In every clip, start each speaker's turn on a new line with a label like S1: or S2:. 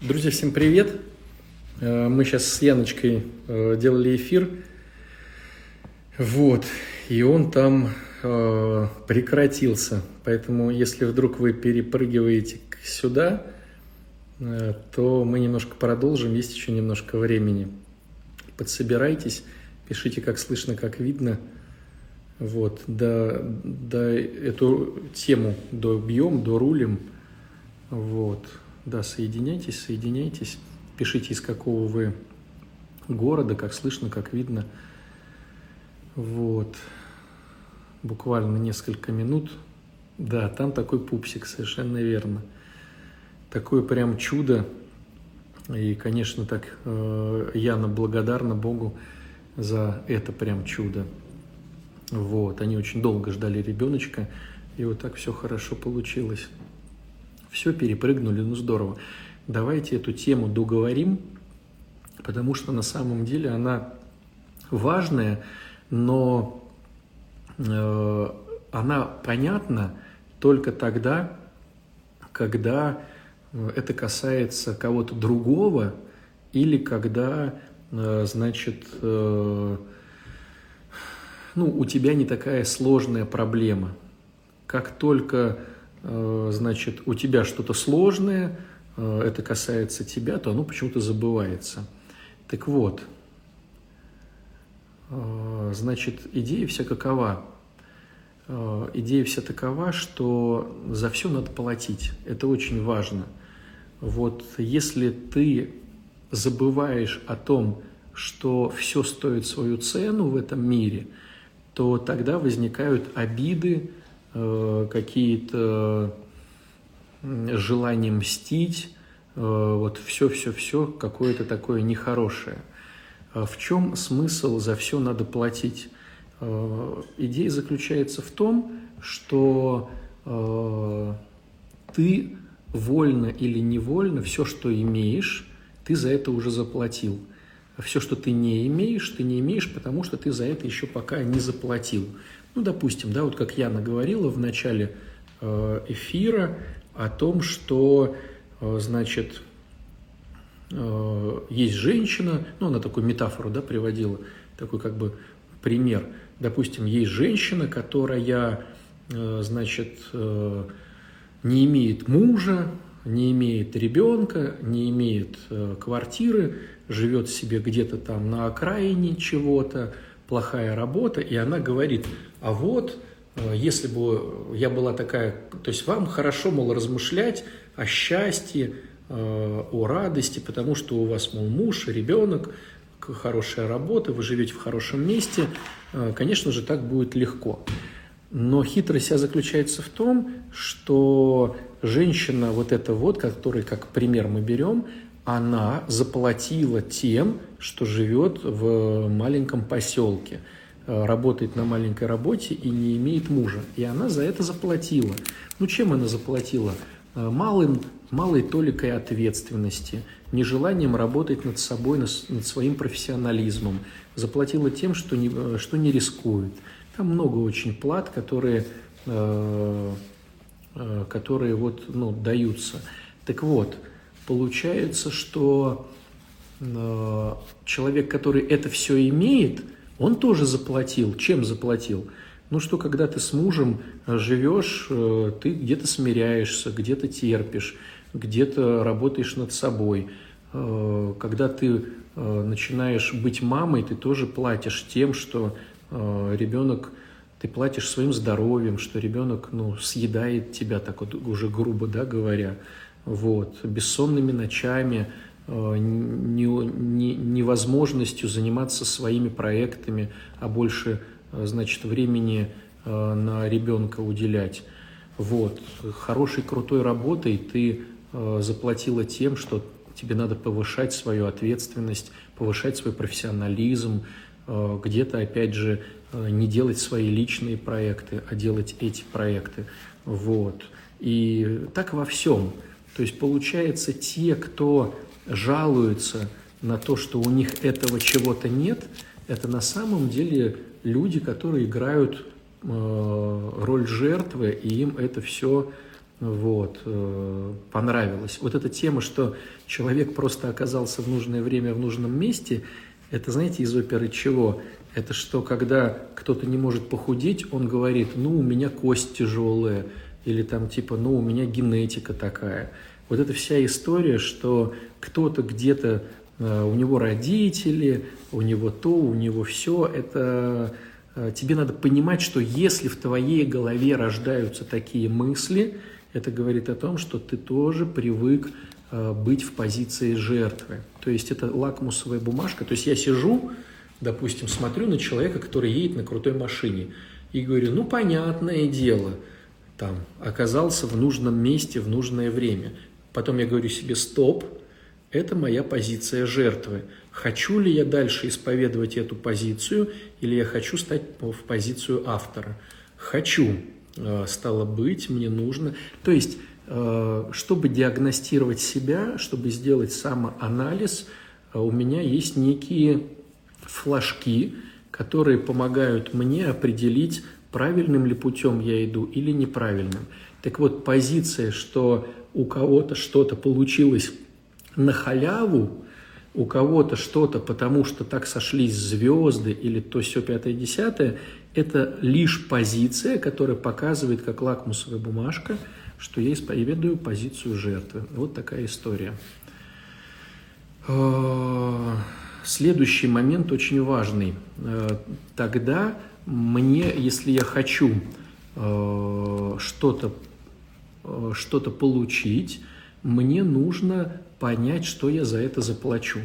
S1: Друзья, всем привет! Э, мы сейчас с Яночкой э, делали эфир, вот, и он там э, прекратился. Поэтому, если вдруг вы перепрыгиваете сюда, то мы немножко продолжим, есть еще немножко времени. Подсобирайтесь, пишите, как слышно, как видно. Вот, да, да эту тему добьем, дорулим. Вот. Да, соединяйтесь, соединяйтесь. Пишите, из какого вы города, как слышно, как видно. Вот. Буквально несколько минут. Да, там такой пупсик, совершенно верно. Такое прям чудо. И, конечно, так э, Яна благодарна Богу за это прям чудо. Вот, они очень долго ждали ребеночка, и вот так все хорошо получилось. Все перепрыгнули, ну здорово. Давайте эту тему договорим, потому что на самом деле она важная, но э, она понятна только тогда, когда э, это касается кого-то другого или когда, э, значит, э, ну, у тебя не такая сложная проблема. Как только значит, у тебя что-то сложное, э, это касается тебя, то оно почему-то забывается. Так вот, э, значит, идея вся какова? Идея вся такова, что за все надо платить. Это очень важно. Вот если ты забываешь о том, что все стоит свою цену в этом мире, то тогда возникают обиды, Э, какие-то желания мстить, э, вот все-все-все какое-то такое нехорошее. А в чем смысл за все надо платить? Э, идея заключается в том, что ты вольно или невольно все, что имеешь, ты за это уже заплатил. А все, что ты не имеешь, ты не имеешь, потому что ты за это еще пока не заплатил. Ну, допустим, да, вот как Яна говорила в начале э, эфира о том, что, э, значит, э, есть женщина, ну, она такую метафору, да, приводила, такой как бы пример. Допустим, есть женщина, которая, значит, не имеет мужа, не имеет ребенка, не имеет квартиры, живет себе где-то там на окраине чего-то, плохая работа, и она говорит, а вот, э, если бы я была такая, то есть вам хорошо, мол, размышлять о счастье, э, о радости, потому что у вас, мол, муж, ребенок, хорошая работа, вы живете в хорошем месте, э, конечно же, так будет легко. Но хитрость вся заключается в том, что женщина вот эта вот, которой как пример мы берем, она заплатила тем, что живет в маленьком поселке, э, работает на маленькой работе и не имеет мужа. И она за это заплатила. Ну, чем она заплатила? Э, малым, малой толикой ответственности, нежеланием работать над собой, над своим профессионализмом. Заплатила тем, что не, э, что не рискует. Там много очень плат, которые, которые вот, ну, даются. Так вот, получается, что э, человек, который это все имеет, он тоже заплатил. Чем заплатил? Ну что, когда ты с мужем э, живешь, э, ты где-то смиряешься, где-то терпишь, где-то работаешь над собой. Когда ты начинаешь быть мамой, ты тоже платишь тем, что ребенок, ты платишь своим здоровьем, что ребенок ну, съедает тебя, так вот уже грубо да, говоря вот, бессонными ночами, э, невозможностью заниматься своими проектами, а больше, э, значит, времени э, на ребенка уделять. Вот, хорошей, крутой работой ты заплатила тем, что тебе надо повышать свою ответственность, повышать свой профессионализм, где-то, опять же, не делать свои личные проекты, а делать эти проекты. Вот. И так во всем – то есть получается, те, кто жалуются на то, что у них этого чего-то нет, это на самом деле люди, которые играют э, роль жертвы, и им это все вот, э, понравилось. Вот эта тема, что человек просто оказался в нужное время в нужном месте, это, знаете, из оперы чего? Это что, когда кто-то не может похудеть, он говорит, ну, у меня кость тяжелая, или там типа, ну, у меня генетика такая. Вот эта вся история, что кто-то где-то, э, у него родители, у него то, у него все, это э, тебе надо понимать, что если в твоей голове рождаются такие мысли, это говорит о том, что ты тоже привык э, быть в позиции жертвы. То есть это лакмусовая бумажка. То есть я сижу, допустим, смотрю на человека, который едет на крутой машине, и говорю, ну, понятное дело, там, оказался в нужном месте в нужное время. Потом я говорю себе, стоп, это моя позиция жертвы. Хочу ли я дальше исповедовать эту позицию, или я хочу стать в позицию автора? Хочу. Э, стало быть, мне нужно. То есть, э, чтобы диагностировать себя, чтобы сделать самоанализ, э, у меня есть некие флажки, которые помогают мне определить, правильным ли путем я иду или неправильным. Так вот, позиция, что у кого-то что-то получилось на халяву, у кого-то что-то, потому что так сошлись звезды или то все пятое, десятое, это лишь позиция, которая показывает, как лакмусовая бумажка, что я исповедую позицию жертвы. Вот такая история. А, следующий момент очень важный. А, тогда мне, если я хочу а, что-то что получить, мне нужно понять, что я за это заплачу.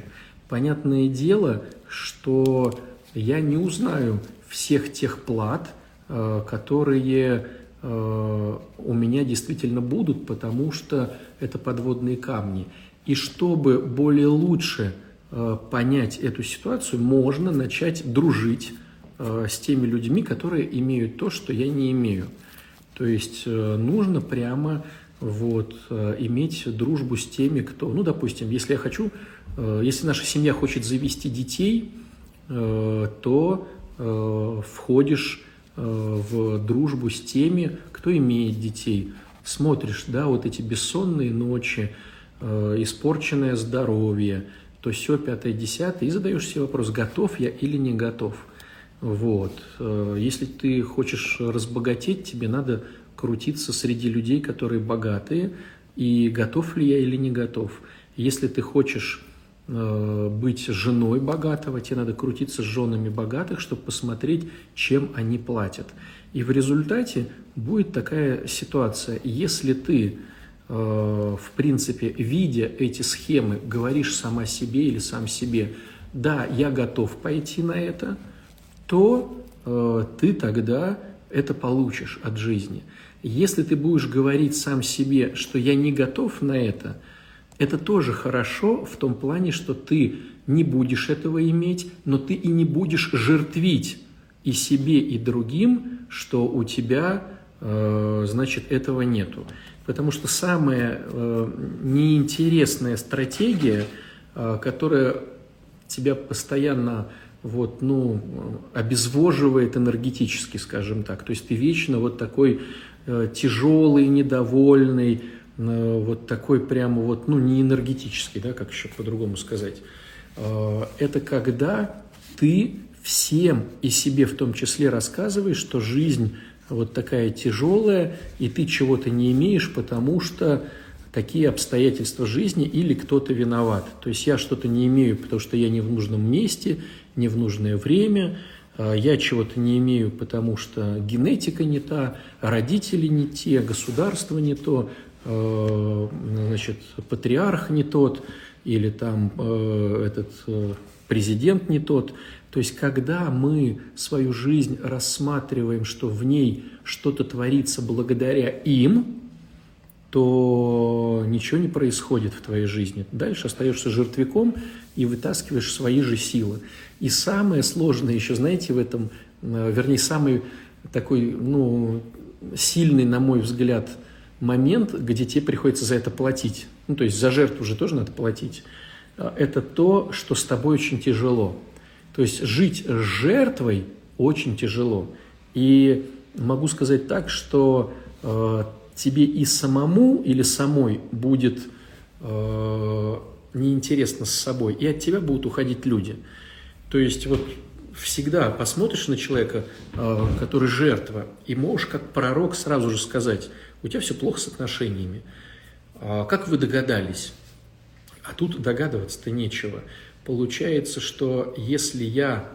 S1: Понятное дело, что я не узнаю всех тех плат, э, которые э, у меня действительно будут, потому что это подводные камни. И чтобы более лучше э, понять эту ситуацию, можно начать дружить с теми людьми, которые имеют то, что я не имею. То есть нужно прямо вот, иметь дружбу с теми, кто, ну, допустим, если я хочу, если наша семья хочет завести детей, то Э, входишь э, в дружбу с теми, кто имеет детей. Смотришь, да, вот эти бессонные ночи, э, испорченное здоровье, то все, пятое, десятое, и задаешь себе вопрос, готов я или не готов. Вот. Если ты хочешь разбогатеть, тебе надо крутиться среди людей, которые богатые, и готов ли я или не готов. Если ты хочешь Э, быть женой богатого, тебе надо крутиться с женами богатых, чтобы посмотреть, чем они платят. И в результате будет такая ситуация. Если ты, э, в принципе, видя эти схемы, говоришь сама себе или сам себе, да, я готов пойти на это, то э, ты тогда это получишь от жизни. Если ты будешь говорить сам себе, что я не готов на это – это тоже хорошо в том плане, что ты не будешь этого иметь, но ты и не будешь жертвить и себе, и другим, что у тебя, э, значит, этого нету. Потому что самая э, неинтересная стратегия, э, которая тебя постоянно вот, ну, обезвоживает энергетически, скажем так. То есть ты вечно вот такой тяжелый, недовольный, вот такой прямо вот, ну, не энергетический, да, как еще по-другому сказать. А, это когда ты всем и себе в том числе рассказываешь, что жизнь вот такая тяжелая, и ты чего-то не имеешь, потому что такие обстоятельства жизни или кто-то виноват. То есть я что-то не имею, потому что я не в нужном месте, не в нужное время, я чего-то не имею, потому что генетика не та, родители не те, государство не то, Э, значит, патриарх не тот, или там э, этот президент не тот. То есть, когда мы свою жизнь рассматриваем, что в ней что-то творится благодаря им, то ничего не происходит в твоей жизни. Дальше остаешься жертвяком и вытаскиваешь свои же силы. И самое сложное еще, знаете, в этом, вернее, самый такой, ну, сильный, на мой взгляд, момент, где тебе приходится за это платить. Ну, то есть за жертву же тоже надо платить. А, это то, что с тобой очень тяжело. То есть жить с жертвой очень тяжело. И могу сказать так, что э, тебе и самому или самой будет э, неинтересно с собой, и от тебя будут уходить люди. То есть вот всегда посмотришь на человека, э, который жертва, и можешь как пророк сразу же сказать, у тебя все плохо с отношениями. А как вы догадались? А тут догадываться-то нечего. Получается, что если я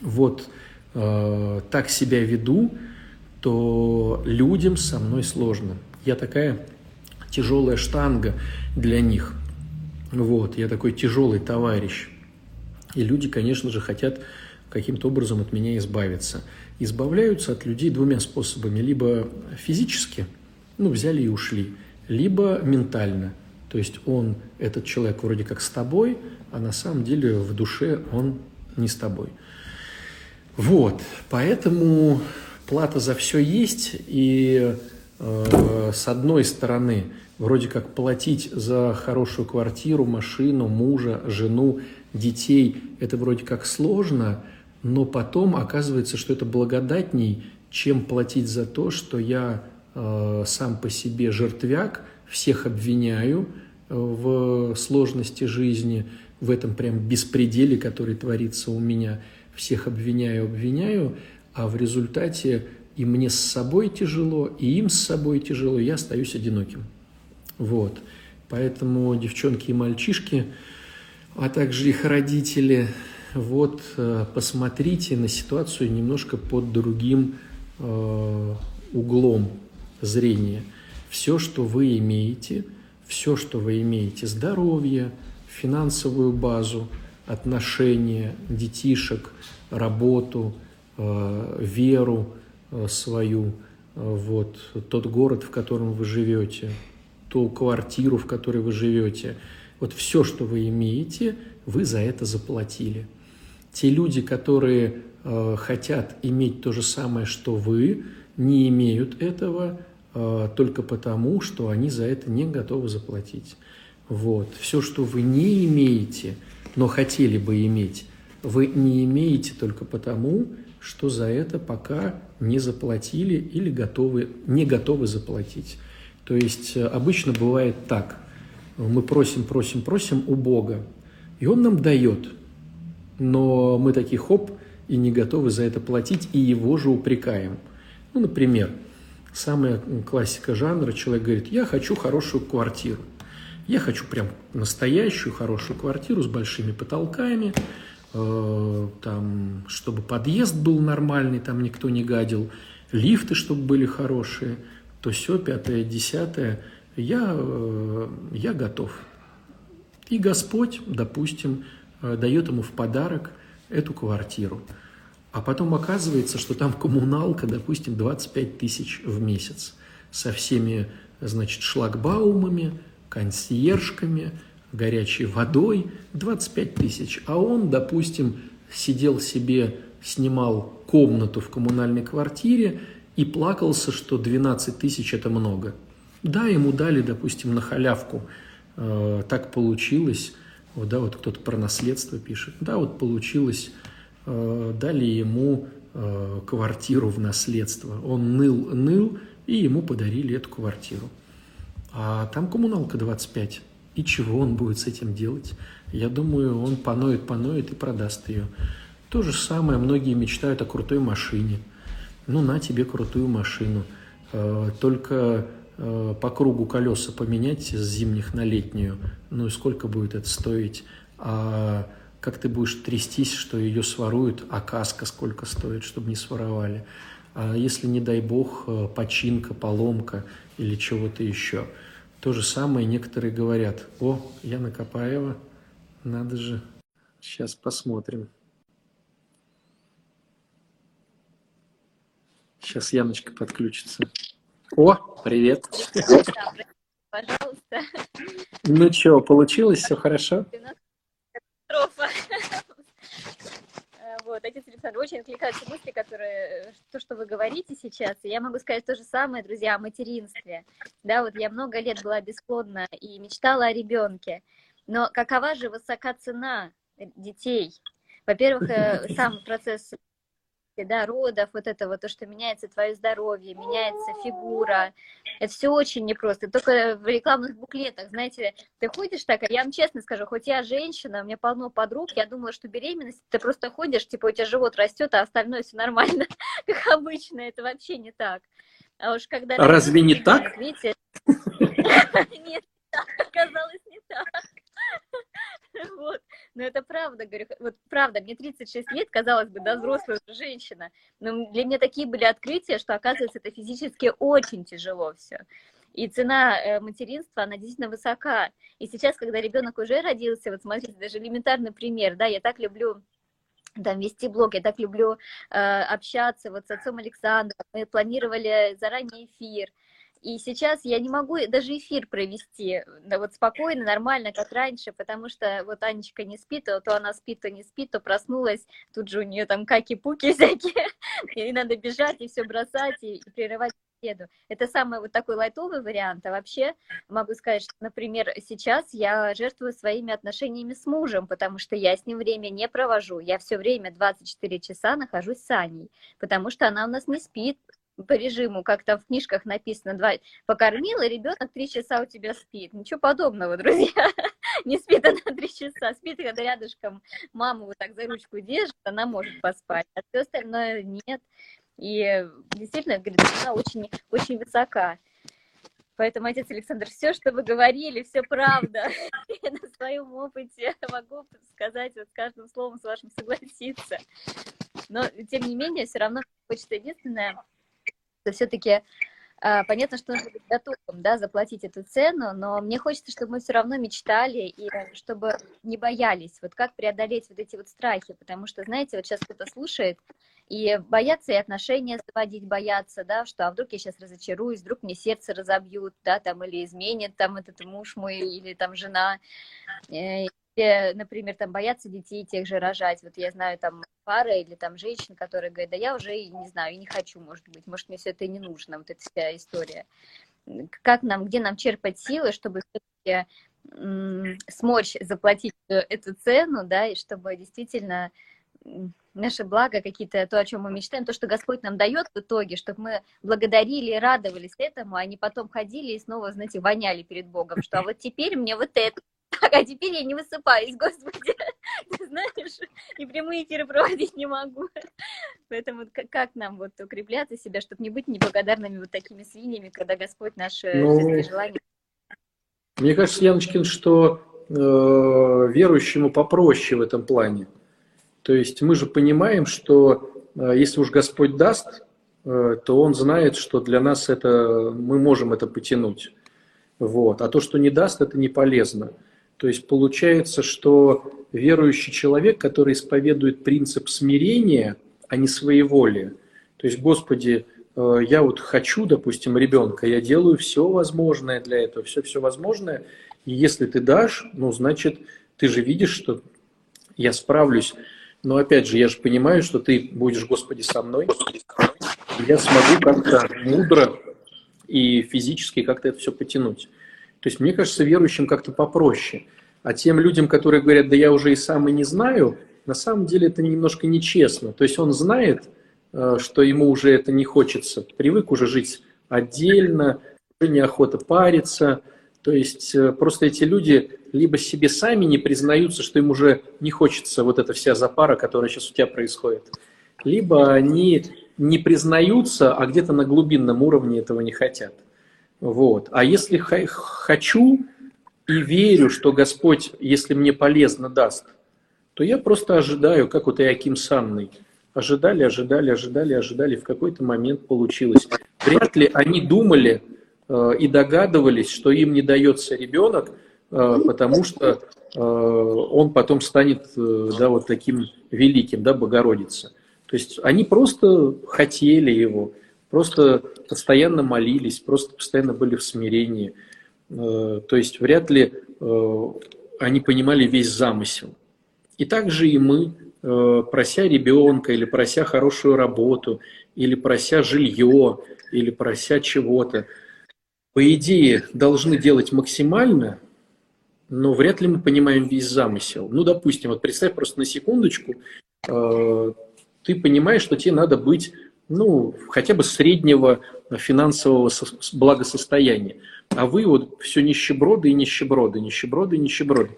S1: вот э, так себя веду, то людям со мной сложно. Я такая тяжелая штанга для них. Вот, я такой тяжелый товарищ. И люди, конечно же, хотят каким-то образом от меня избавиться. Избавляются от людей двумя способами. Либо физически, ну, взяли и ушли, либо ментально. То есть он, этот человек вроде как с тобой, а на самом деле в душе он не с тобой. Вот, поэтому плата за все есть, и э, с одной стороны, вроде как платить за хорошую квартиру, машину, мужа, жену, детей, это вроде как сложно, но потом оказывается, что это благодатней, чем платить за то, что я э, сам по себе жертвяк, всех обвиняю э, в сложности жизни, в этом прям беспределе, который творится у меня, всех обвиняю, обвиняю, а в результате и мне с собой тяжело, и им с собой тяжело, я остаюсь одиноким. Вот. Поэтому девчонки и мальчишки, а также их родители, вот э, посмотрите на ситуацию немножко под другим э, углом зрения. Все, что вы имеете, все, что вы имеете, здоровье, финансовую базу, отношения, детишек, работу, э, веру э, свою, э, вот, тот город, в котором вы живете, ту квартиру, в которой вы живете. Вот все, что вы имеете, вы за это заплатили. Те люди, которые э, хотят иметь то же самое, что вы, не имеют этого э, только потому, что они за это не готовы заплатить. Вот. Все, что вы не имеете, но хотели бы иметь, вы не имеете только потому, что за это пока не заплатили или готовы, не готовы заплатить. То есть э, обычно бывает так. Мы просим, просим, просим у Бога, и Он нам дает. Но мы такие хоп, и не готовы за это платить, и Его же упрекаем. Ну, например, самая классика жанра, человек говорит, я хочу хорошую квартиру. Я хочу прям настоящую хорошую квартиру с большими потолками, э, там, чтобы подъезд был нормальный, там никто не гадил, лифты, чтобы были хорошие, то все, пятое, десятое, я, э, я готов. И Господь, допустим, э, дает ему в подарок эту квартиру. А потом оказывается, что там коммуналка, допустим, 25 тысяч в месяц со всеми, значит, шлагбаумами, консьержками, горячей водой 25 тысяч. А он, допустим, сидел себе, снимал комнату в коммунальной квартире и плакался, что 12 тысяч – это много. Да, ему дали, допустим, на халявку. Э, так получилось. Вот, да, вот кто-то про наследство пишет. Да, вот получилось. Э, дали ему э, квартиру в наследство. Он ныл, ныл, и ему подарили эту квартиру. А там коммуналка 25. И чего он будет с этим делать? Я думаю, он поноет, поноет и продаст ее. То же самое многие мечтают о крутой машине. Ну, на тебе крутую машину. Э, только э, по кругу колеса поменять с зимних на летнюю. Ну и сколько будет это стоить? А как ты будешь трястись, что ее своруют, а каска сколько стоит, чтобы не своровали? А если, не дай бог, э, починка, поломка или чего-то еще – то же самое некоторые говорят, о, Яна Капаева, надо же, сейчас посмотрим. Сейчас Яночка подключится. О, привет. Пожалуйста. Ну что, получилось, все хорошо? Катастрофа.
S2: Вот, отец Александр, очень откликаются мысли, которые, то, что вы говорите сейчас. И я могу сказать то же самое, друзья, о материнстве. Да, вот я много лет была бесплодна и мечтала о ребенке. Но какова же высока цена детей? Во-первых, э, сам процесс да, родов, вот это вот, то, что меняется твое здоровье, меняется фигура, это все очень непросто. Только в рекламных буклетах, знаете, ты ходишь так, а я вам честно скажу, хоть я женщина, у меня полно подруг, я думала, что беременность, ты просто ходишь, типа у тебя живот растет, а остальное все нормально, как обычно, это вообще не так.
S1: А уж когда... Разве не так?
S2: Видите? Нет, оказалось не так. Вот. Но это правда, говорю, вот правда, мне 36 лет, казалось бы, да, взрослая женщина, но для меня такие были открытия, что, оказывается, это физически очень тяжело все. И цена э, материнства, она действительно высока. И сейчас, когда ребенок уже родился, вот смотрите, даже элементарный пример, да, я так люблю там вести блог, я так люблю э, общаться вот с отцом Александром, мы планировали заранее эфир, и сейчас я не могу даже эфир провести да, вот спокойно, нормально, как раньше, потому что вот Анечка не спит, то, то она спит, то не спит, то проснулась, тут же у нее там каки-пуки всякие, и надо бежать и все бросать и, и прерывать беседу. Это самый вот такой лайтовый вариант. А вообще могу сказать, что, например, сейчас я жертвую своими отношениями с мужем, потому что я с ним время не провожу. Я все время 24 часа нахожусь с Аней, потому что она у нас не спит, по режиму, как там в книжках написано, два, покормила, ребенок три часа у тебя спит. Ничего подобного, друзья. Не спит она три часа, спит, когда рядышком мама вот так за ручку держит, она может поспать, а все остальное нет. И действительно, говорит, она очень, очень высока. Поэтому, отец Александр, все, что вы говорили, все правда. Я на своем опыте могу сказать, вот каждым словом с вашим согласиться. Но, тем не менее, все равно хочется единственное все-таки а, понятно, что нужно быть готовым, да, заплатить эту цену, но мне хочется, чтобы мы все равно мечтали и чтобы не боялись. Вот как преодолеть вот эти вот страхи, потому что, знаете, вот сейчас кто-то слушает, и боятся и отношения заводить, боятся, да, что а вдруг я сейчас разочаруюсь, вдруг мне сердце разобьют, да, там, или изменит там этот муж мой, или там жена, э, например, там боятся детей тех же рожать. Вот я знаю там пары или там женщин, которые говорят, да я уже не знаю, и не хочу, может быть, может мне все это и не нужно, вот эта вся история. Как нам, где нам черпать силы, чтобы все-таки смочь заплатить эту цену, да, и чтобы действительно наше благо, какие-то, то, о чем мы мечтаем, то, что Господь нам дает в итоге, чтобы мы благодарили и радовались этому, а не потом ходили и снова, знаете, воняли перед Богом, что а вот теперь мне вот это так, а теперь я не высыпаюсь, господи, ты знаешь, и прямые эфиры проводить не могу. Поэтому как нам вот укрепляться себя, чтобы не быть неблагодарными вот такими свиньями, когда Господь наши ну, желания...
S1: Мне кажется, Яночкин, что э, верующему попроще в этом плане. То есть мы же понимаем, что э, если уж Господь даст, э, то Он знает, что для нас это мы можем это потянуть. Вот. А то, что не даст, это не полезно. То есть получается, что верующий человек, который исповедует принцип смирения, а не своеволия, то есть, Господи, э, я вот хочу, допустим, ребенка, я делаю все возможное для этого, все-все возможное, и если ты дашь, ну, значит, ты же видишь, что я справлюсь. Но опять же, я же понимаю, что ты будешь, Господи, со мной. Я смогу как-то мудро и физически как-то это все потянуть. То есть, мне кажется, верующим как-то попроще. А тем людям, которые говорят, да я уже и сам и не знаю, на самом деле это немножко нечестно. То есть он знает, э, что ему уже это не хочется, привык уже жить отдельно, неохота париться. То есть э, просто эти люди либо себе сами не признаются, что им уже не хочется вот эта вся запара, которая сейчас у тебя происходит, либо они не признаются, а где-то на глубинном уровне этого не хотят. Вот. А если хочу и верю, что Господь, если мне полезно, даст, то я просто ожидаю, как вот Иаким с Анной. Ожидали, ожидали, ожидали, ожидали, в какой-то момент получилось. Вряд ли они думали э, и догадывались, что им не дается ребенок, э, потому что э, он потом станет э, да, вот таким великим, да, Богородица. То есть они просто хотели его, просто постоянно молились, просто постоянно были в смирении. Э, то есть вряд ли э, они понимали весь замысел. И также и мы, э, прося ребенка или прося хорошую работу, или прося жилье, или прося чего-то, по идее, должны делать максимально, но вряд ли мы понимаем весь замысел. Ну, допустим, вот представь просто на секундочку, ты понимаешь, что тебе надо быть ну, хотя бы среднего финансового благосостояния. А вы вот все нищеброды и нищеброды, нищеброды и нищеброды.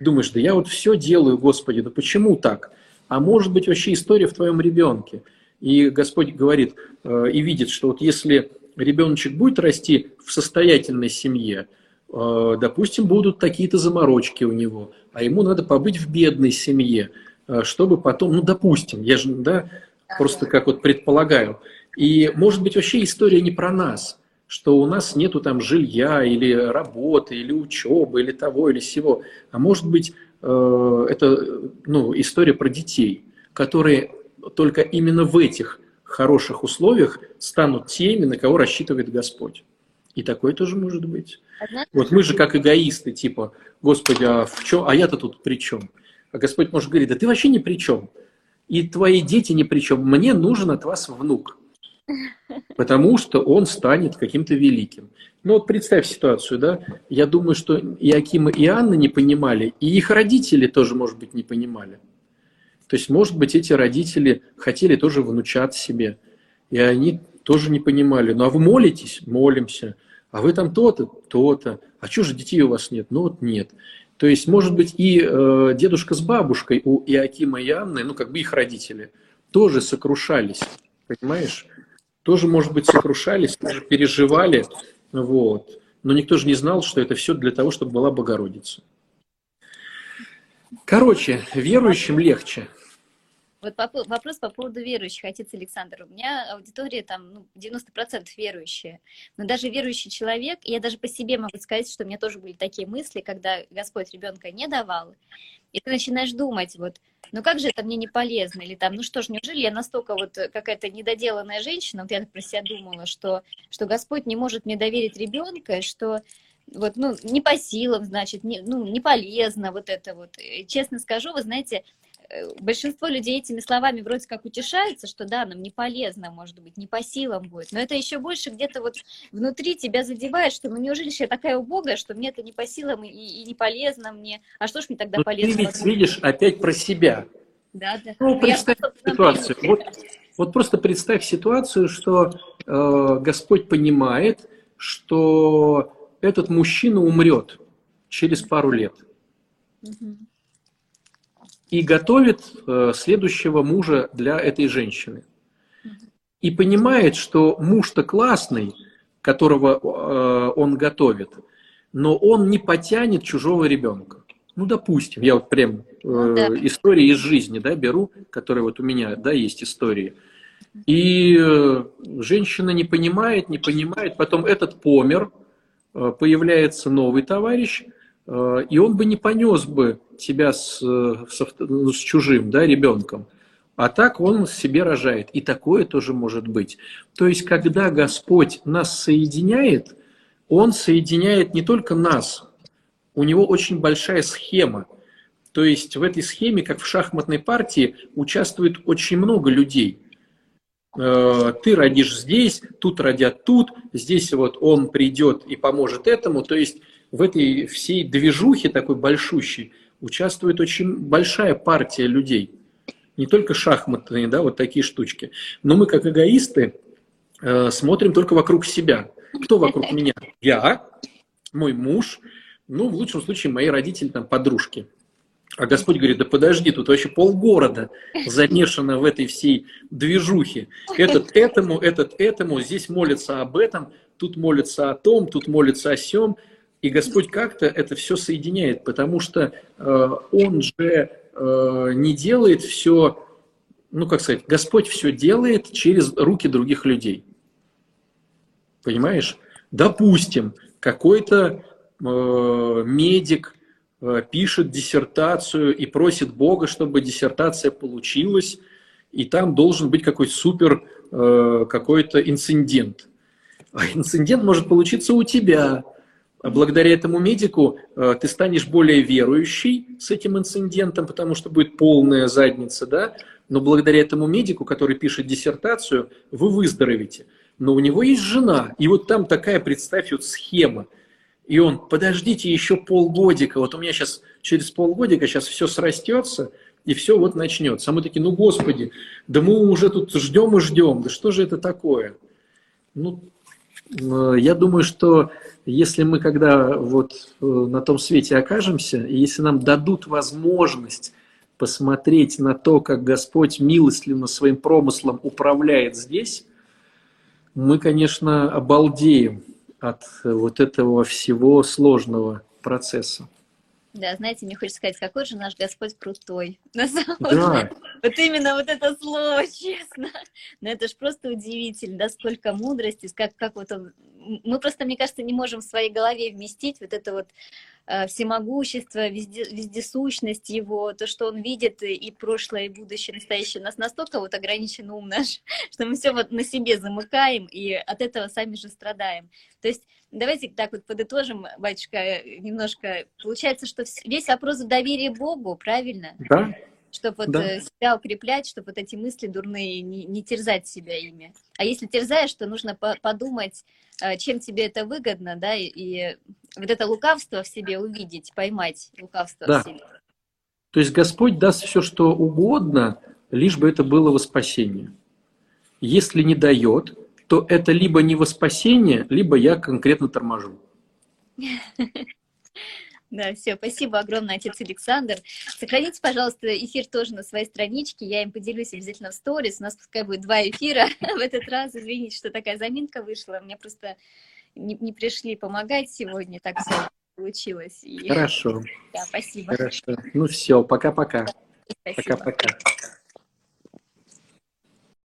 S1: Думаешь, да я вот все делаю, Господи, да почему так? А может быть вообще история в твоем ребенке. И Господь говорит э, и видит, что вот если ребеночек будет расти в состоятельной семье, э, допустим, будут такие-то заморочки у него, а ему надо побыть в бедной семье, э, чтобы потом, ну, допустим, я же, да, просто как вот предполагаю. И может быть вообще история не про нас, что у нас нету там жилья или работы, или учебы, или того, или всего. А может быть э, это ну, история про детей, которые только именно в этих хороших условиях станут теми, на кого рассчитывает Господь. И такое тоже может быть. Однако... Вот мы же как эгоисты, типа, Господи, а в чем, а я-то тут при чем? А Господь может говорить, да ты вообще ни при чем и твои дети ни при чем. Мне нужен от вас внук, потому что он станет каким-то великим. Ну вот представь ситуацию, да, я думаю, что и Акима, и Анна не понимали, и их родители тоже, может быть, не понимали. То есть, может быть, эти родители хотели тоже внучат себе, и они тоже не понимали. Ну, а вы молитесь? Молимся. А вы там то-то, то-то. А что же детей у вас нет? Ну, вот нет. То есть, может быть, и э, дедушка с бабушкой у Иакима и Анны, ну, как бы их родители, тоже сокрушались, понимаешь? Тоже, может быть, сокрушались, тоже переживали, вот. Но никто же не знал, что это все для того, чтобы была Богородица. Короче, верующим легче.
S2: Вот вопрос по поводу верующих, отец Александр. У меня аудитория там ну, 90% верующие. Но даже верующий человек, я даже по себе могу сказать, что у меня тоже были такие мысли, когда Господь ребенка не давал. И ты начинаешь думать, вот, ну как же это мне не полезно? Или там, ну что ж, неужели я настолько вот какая-то недоделанная женщина, вот я про себя думала, что, что Господь не может мне доверить ребенка, что вот, ну, не по силам, значит, не, ну, не полезно вот это вот. И, честно скажу, вы знаете, большинство людей этими словами вроде как утешаются, что да, нам не полезно, может быть, не по силам будет, но это еще больше где-то вот внутри тебя задевает, что ну неужели я такая убогая, что мне это не по силам и, и не полезно мне, а что ж мне тогда
S1: но
S2: полезно?
S1: Ты ведь видишь опять про себя. Да, да. Ну, представь я ситуацию. Вот, вот просто представь ситуацию, что э, Господь понимает, что этот мужчина умрет через пару лет. Угу и готовит э, следующего мужа для этой женщины. И понимает, что муж-то классный, которого э, он готовит, но он не потянет чужого ребенка. Ну, допустим, я вот прям ну э, истории из жизни да, беру, которые вот у меня да, есть истории. И э, женщина не понимает, не понимает, потом этот помер, э, появляется новый товарищ, э, и он бы не понес бы себя с, с, ну, с чужим да, ребенком. А так он себе рожает. И такое тоже может быть. То есть, когда Господь нас соединяет, Он соединяет не только нас, у Него очень большая схема. То есть в этой схеме, как в шахматной партии, участвует очень много людей. Э, ты родишь здесь, тут родят тут, здесь вот он придет и поможет этому. То есть в этой всей движухе такой большущей участвует очень большая партия людей. Не только шахматные, да, вот такие штучки. Но мы, как эгоисты, э, смотрим только вокруг себя. Кто вокруг меня? Я, мой муж, ну, в лучшем случае, мои родители, там, подружки. А Господь говорит, да подожди, тут вообще полгорода замешано в этой всей движухе. Этот этому, этот этому, здесь молится об этом, тут молится о том, тут молится о сем. И Господь как-то это все соединяет, потому что э, Он же э, не делает все, ну как сказать, Господь все делает через руки других людей. Понимаешь? Допустим, какой-то э, медик э, пишет диссертацию и просит Бога, чтобы диссертация получилась, и там должен быть какой-то супер э, какой-то инцидент. А инцидент может получиться у тебя – благодаря этому медику э, ты станешь более верующий с этим инцидентом, потому что будет полная задница, да, но благодаря этому медику, который пишет диссертацию, вы выздоровите. Но у него есть жена, и вот там такая, представь, вот схема. И он, подождите еще полгодика, вот у меня сейчас через полгодика сейчас все срастется, и все вот начнется. А мы такие, ну, Господи, да мы уже тут ждем и ждем, да что же это такое? Ну, э, я думаю, что если мы когда вот э, на том свете окажемся, и если нам дадут возможность посмотреть на то, как Господь милостливо своим промыслом управляет здесь, мы, конечно, обалдеем от вот этого всего сложного процесса.
S2: Да, знаете, мне хочется сказать, какой же наш Господь крутой. На самом да. деле. Вот именно вот это слово, честно. Но это же просто удивительно, да, сколько мудрости, как, как вот он... Мы просто, мне кажется, не можем в своей голове вместить вот это вот э, всемогущество, везде, вездесущность его, то, что он видит и прошлое, и будущее, и настоящее. Нас настолько вот ограничен ум наш, что мы все вот на себе замыкаем, и от этого сами же страдаем. То есть давайте так вот подытожим, батюшка, немножко. Получается, что весь вопрос в доверии Богу, правильно?
S1: Да.
S2: Чтобы вот да. Э, себя укреплять, чтобы вот эти мысли дурные не, не терзать себя ими. А если терзаешь, то нужно по подумать, э, чем тебе это выгодно, да, и, и вот это лукавство в себе увидеть, поймать лукавство да. в себе.
S1: То есть Господь даст все, что угодно, лишь бы это было во спасение. Если не дает, то это либо не во спасение, либо я конкретно торможу.
S2: Да, все, спасибо огромное, отец Александр. Сохраните, пожалуйста, эфир тоже на своей страничке, я им поделюсь обязательно в сторис. У нас пускай будет два эфира в этот раз. Извините, что такая заминка вышла. Мне просто не, не пришли помогать сегодня, так все получилось.
S1: И... Хорошо.
S2: Да, спасибо.
S1: Хорошо. Ну все, пока-пока. Пока-пока.